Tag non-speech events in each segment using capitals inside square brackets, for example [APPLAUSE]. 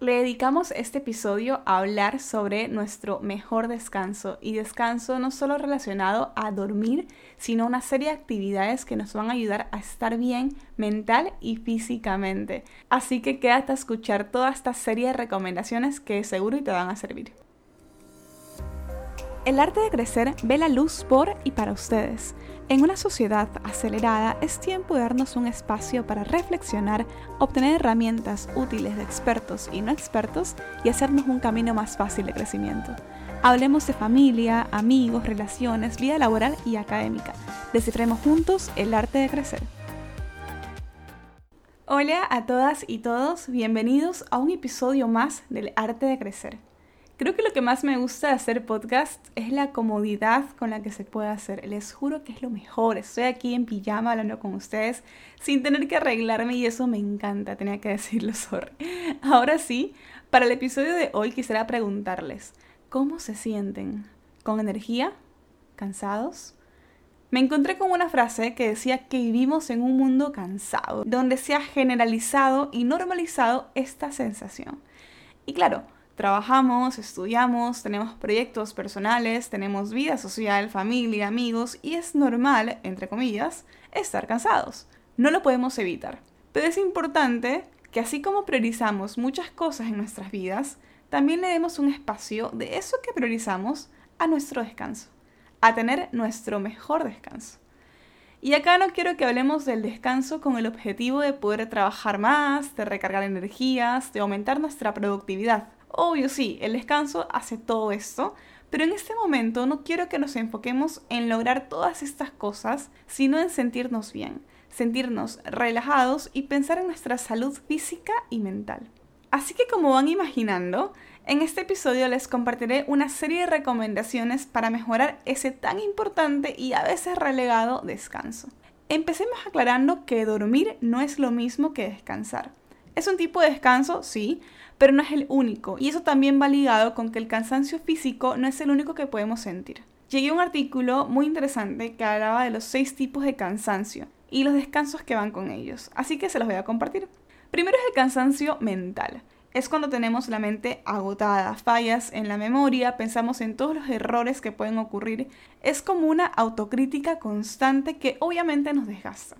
Le dedicamos este episodio a hablar sobre nuestro mejor descanso y descanso no solo relacionado a dormir, sino una serie de actividades que nos van a ayudar a estar bien mental y físicamente. Así que quédate a escuchar toda esta serie de recomendaciones que seguro te van a servir. El arte de crecer ve la luz por y para ustedes. En una sociedad acelerada es tiempo de darnos un espacio para reflexionar, obtener herramientas útiles de expertos y no expertos y hacernos un camino más fácil de crecimiento. Hablemos de familia, amigos, relaciones, vida laboral y académica. Descifremos juntos el arte de crecer. Hola a todas y todos, bienvenidos a un episodio más del arte de crecer. Creo que lo que más me gusta de hacer podcast es la comodidad con la que se puede hacer. Les juro que es lo mejor. Estoy aquí en pijama hablando con ustedes sin tener que arreglarme y eso me encanta, tenía que [LAUGHS] decirlo, sorry. Ahora sí, para el episodio de hoy quisiera preguntarles, ¿cómo se sienten? ¿Con energía? ¿Cansados? Me encontré con una frase que decía que vivimos en un mundo cansado, donde se ha generalizado y normalizado esta sensación. Y claro, Trabajamos, estudiamos, tenemos proyectos personales, tenemos vida social, familia, amigos y es normal, entre comillas, estar cansados. No lo podemos evitar. Pero es importante que así como priorizamos muchas cosas en nuestras vidas, también le demos un espacio de eso que priorizamos a nuestro descanso, a tener nuestro mejor descanso. Y acá no quiero que hablemos del descanso con el objetivo de poder trabajar más, de recargar energías, de aumentar nuestra productividad. Obvio, sí, el descanso hace todo esto, pero en este momento no quiero que nos enfoquemos en lograr todas estas cosas, sino en sentirnos bien, sentirnos relajados y pensar en nuestra salud física y mental. Así que como van imaginando, en este episodio les compartiré una serie de recomendaciones para mejorar ese tan importante y a veces relegado descanso. Empecemos aclarando que dormir no es lo mismo que descansar. Es un tipo de descanso, sí, pero no es el único, y eso también va ligado con que el cansancio físico no es el único que podemos sentir. Llegué a un artículo muy interesante que hablaba de los seis tipos de cansancio y los descansos que van con ellos, así que se los voy a compartir. Primero es el cansancio mental. Es cuando tenemos la mente agotada, fallas en la memoria, pensamos en todos los errores que pueden ocurrir. Es como una autocrítica constante que obviamente nos desgasta.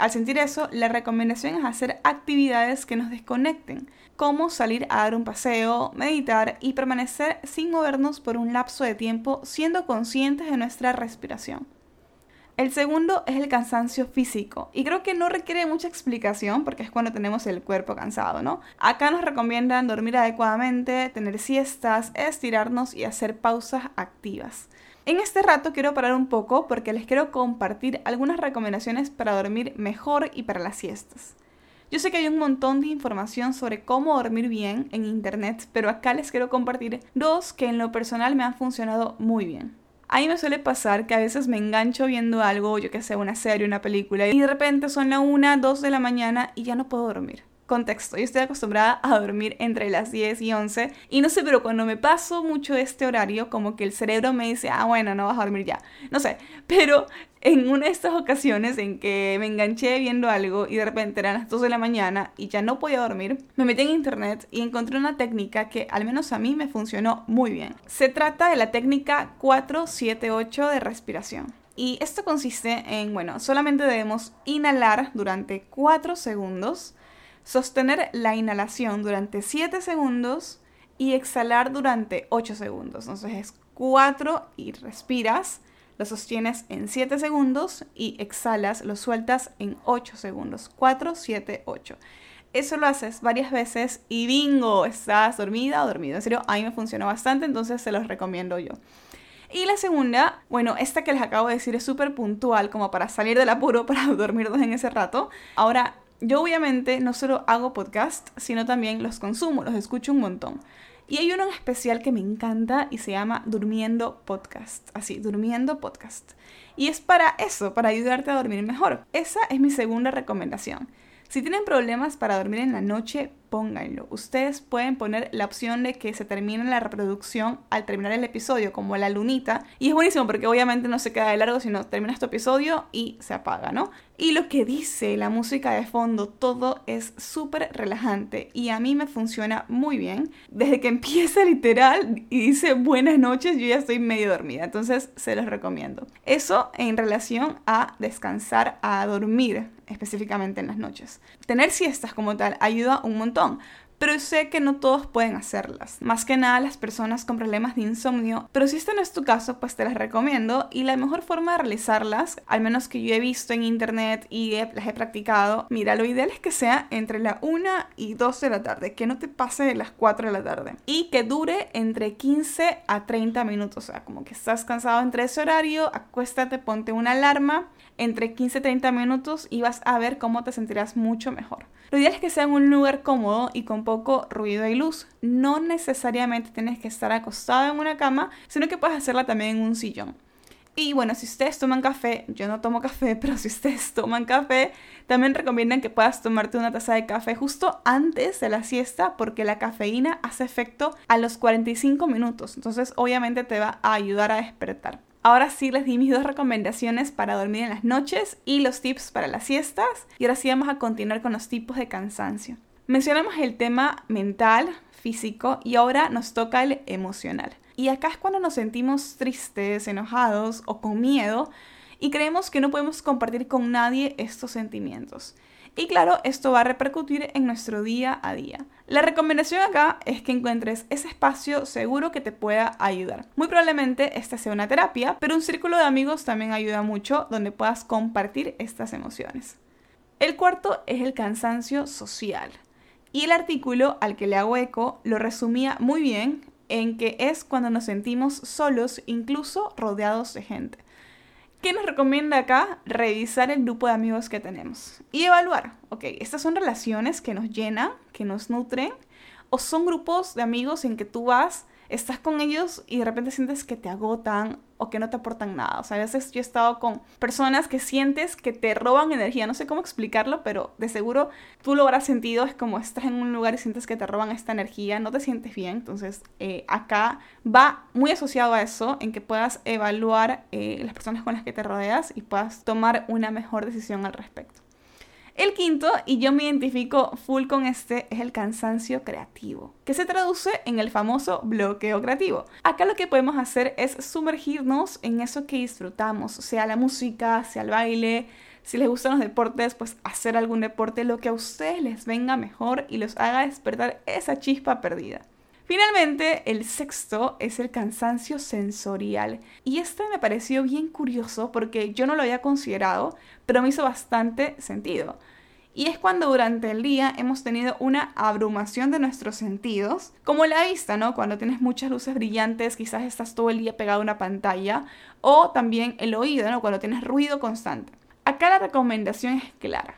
Al sentir eso, la recomendación es hacer actividades que nos desconecten, como salir a dar un paseo, meditar y permanecer sin movernos por un lapso de tiempo siendo conscientes de nuestra respiración. El segundo es el cansancio físico y creo que no requiere mucha explicación porque es cuando tenemos el cuerpo cansado, ¿no? Acá nos recomiendan dormir adecuadamente, tener siestas, estirarnos y hacer pausas activas. En este rato quiero parar un poco porque les quiero compartir algunas recomendaciones para dormir mejor y para las siestas. Yo sé que hay un montón de información sobre cómo dormir bien en internet, pero acá les quiero compartir dos que en lo personal me han funcionado muy bien. A mí me suele pasar que a veces me engancho viendo algo, yo que sé, una serie, una película, y de repente son la 1, 2 de la mañana y ya no puedo dormir. Contexto, yo estoy acostumbrada a dormir entre las 10 y 11 y no sé, pero cuando me paso mucho este horario, como que el cerebro me dice, ah, bueno, no vas a dormir ya. No sé, pero en una de estas ocasiones en que me enganché viendo algo y de repente eran las 2 de la mañana y ya no podía dormir, me metí en internet y encontré una técnica que al menos a mí me funcionó muy bien. Se trata de la técnica 478 de respiración. Y esto consiste en, bueno, solamente debemos inhalar durante 4 segundos sostener la inhalación durante 7 segundos y exhalar durante 8 segundos. Entonces es 4 y respiras, lo sostienes en 7 segundos y exhalas, lo sueltas en 8 segundos. 4, 7, 8. Eso lo haces varias veces y bingo, estás dormida o dormido. En serio, a mí me funcionó bastante, entonces se los recomiendo yo. Y la segunda, bueno, esta que les acabo de decir es súper puntual como para salir del apuro [LAUGHS] para dormir en ese rato. Ahora, yo obviamente no solo hago podcast, sino también los consumo, los escucho un montón. Y hay uno en especial que me encanta y se llama Durmiendo Podcast. Así, Durmiendo Podcast. Y es para eso, para ayudarte a dormir mejor. Esa es mi segunda recomendación. Si tienen problemas para dormir en la noche, pónganlo. Ustedes pueden poner la opción de que se termine la reproducción al terminar el episodio, como la lunita. Y es buenísimo porque obviamente no se queda de largo, sino termina este episodio y se apaga, ¿no? Y lo que dice la música de fondo, todo es súper relajante y a mí me funciona muy bien. Desde que empieza [LAUGHS] literal y dice buenas noches, yo ya estoy medio dormida, entonces se los recomiendo. Eso en relación a descansar, a dormir específicamente en las noches. Tener siestas como tal ayuda un montón, igång. Pero sé que no todos pueden hacerlas. Más que nada las personas con problemas de insomnio, pero si este no es tu caso, pues te las recomiendo y la mejor forma de realizarlas, al menos que yo he visto en internet y las he practicado, mira, lo ideal es que sea entre la 1 y 2 de la tarde, que no te pase de las 4 de la tarde y que dure entre 15 a 30 minutos, o sea, como que estás cansado entre ese horario, acuéstate, ponte una alarma entre 15 y 30 minutos y vas a ver cómo te sentirás mucho mejor. Lo ideal es que sea en un lugar cómodo y con poco ruido y luz. No necesariamente tienes que estar acostado en una cama, sino que puedes hacerla también en un sillón. Y bueno, si ustedes toman café, yo no tomo café, [LAUGHS] pero si ustedes toman café, también recomiendan que puedas tomarte una taza de café justo antes de la siesta porque la cafeína hace efecto a los 45 minutos. Entonces obviamente te va a ayudar a despertar. Ahora sí les di mis dos recomendaciones para dormir en las noches y los tips para las siestas. Y ahora sí vamos a continuar con los tipos de cansancio. Mencionamos el tema mental, físico y ahora nos toca el emocional. Y acá es cuando nos sentimos tristes, enojados o con miedo y creemos que no podemos compartir con nadie estos sentimientos. Y claro, esto va a repercutir en nuestro día a día. La recomendación acá es que encuentres ese espacio seguro que te pueda ayudar. Muy probablemente esta sea una terapia, pero un círculo de amigos también ayuda mucho donde puedas compartir estas emociones. El cuarto es el cansancio social. Y el artículo al que le hago eco lo resumía muy bien en que es cuando nos sentimos solos, incluso rodeados de gente. ¿Qué nos recomienda acá? Revisar el grupo de amigos que tenemos y evaluar, ok, estas son relaciones que nos llenan, que nos nutren, o son grupos de amigos en que tú vas estás con ellos y de repente sientes que te agotan o que no te aportan nada. O sea, a veces yo he estado con personas que sientes que te roban energía. No sé cómo explicarlo, pero de seguro tú lo habrás sentido. Es como estás en un lugar y sientes que te roban esta energía, no te sientes bien. Entonces, eh, acá va muy asociado a eso, en que puedas evaluar eh, las personas con las que te rodeas y puedas tomar una mejor decisión al respecto. El quinto, y yo me identifico full con este, es el cansancio creativo, que se traduce en el famoso bloqueo creativo. Acá lo que podemos hacer es sumergirnos en eso que disfrutamos, sea la música, sea el baile, si les gustan los deportes, pues hacer algún deporte, lo que a ustedes les venga mejor y los haga despertar esa chispa perdida. Finalmente, el sexto es el cansancio sensorial. Y este me pareció bien curioso porque yo no lo había considerado, pero me hizo bastante sentido. Y es cuando durante el día hemos tenido una abrumación de nuestros sentidos, como la vista, ¿no? Cuando tienes muchas luces brillantes, quizás estás todo el día pegado a una pantalla, o también el oído, ¿no? Cuando tienes ruido constante. Acá la recomendación es clara.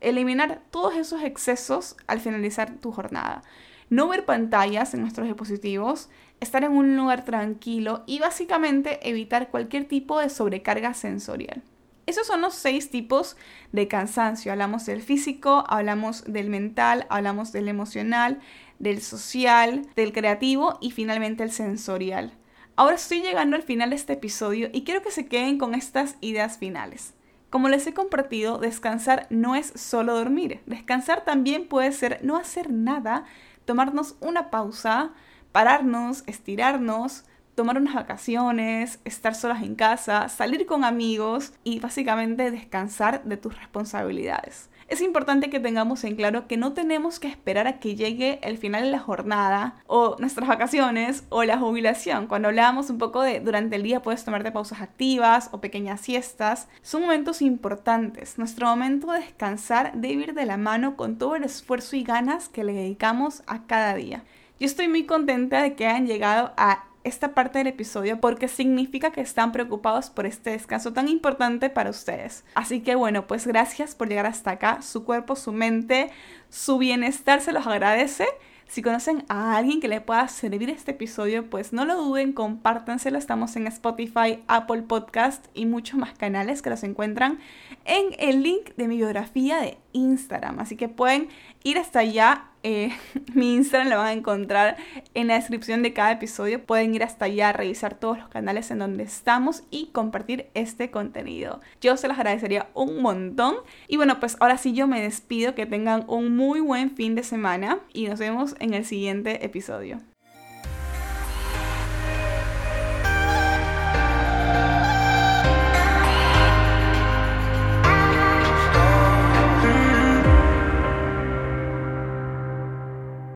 Eliminar todos esos excesos al finalizar tu jornada. No ver pantallas en nuestros dispositivos, estar en un lugar tranquilo y básicamente evitar cualquier tipo de sobrecarga sensorial. Esos son los seis tipos de cansancio. Hablamos del físico, hablamos del mental, hablamos del emocional, del social, del creativo y finalmente el sensorial. Ahora estoy llegando al final de este episodio y quiero que se queden con estas ideas finales. Como les he compartido, descansar no es solo dormir. Descansar también puede ser no hacer nada, tomarnos una pausa, pararnos, estirarnos, tomar unas vacaciones, estar solas en casa, salir con amigos y básicamente descansar de tus responsabilidades. Es importante que tengamos en claro que no tenemos que esperar a que llegue el final de la jornada o nuestras vacaciones o la jubilación. Cuando hablábamos un poco de durante el día puedes tomarte pausas activas o pequeñas siestas, son momentos importantes. Nuestro momento de descansar debe ir de la mano con todo el esfuerzo y ganas que le dedicamos a cada día. Yo estoy muy contenta de que hayan llegado a esta parte del episodio porque significa que están preocupados por este descanso tan importante para ustedes. Así que bueno, pues gracias por llegar hasta acá. Su cuerpo, su mente, su bienestar se los agradece. Si conocen a alguien que le pueda servir este episodio, pues no lo duden, compártanselo. Estamos en Spotify, Apple Podcast y muchos más canales que los encuentran en el link de mi biografía de Instagram. Así que pueden ir hasta allá. Eh, [LAUGHS] mi Instagram lo van a encontrar en la descripción de cada episodio. Pueden ir hasta allá, revisar todos los canales en donde estamos y compartir este contenido. Yo se los agradecería un montón. Y bueno, pues ahora sí yo me despido. Que tengan un muy buen fin de semana y nos vemos en el siguiente episodio.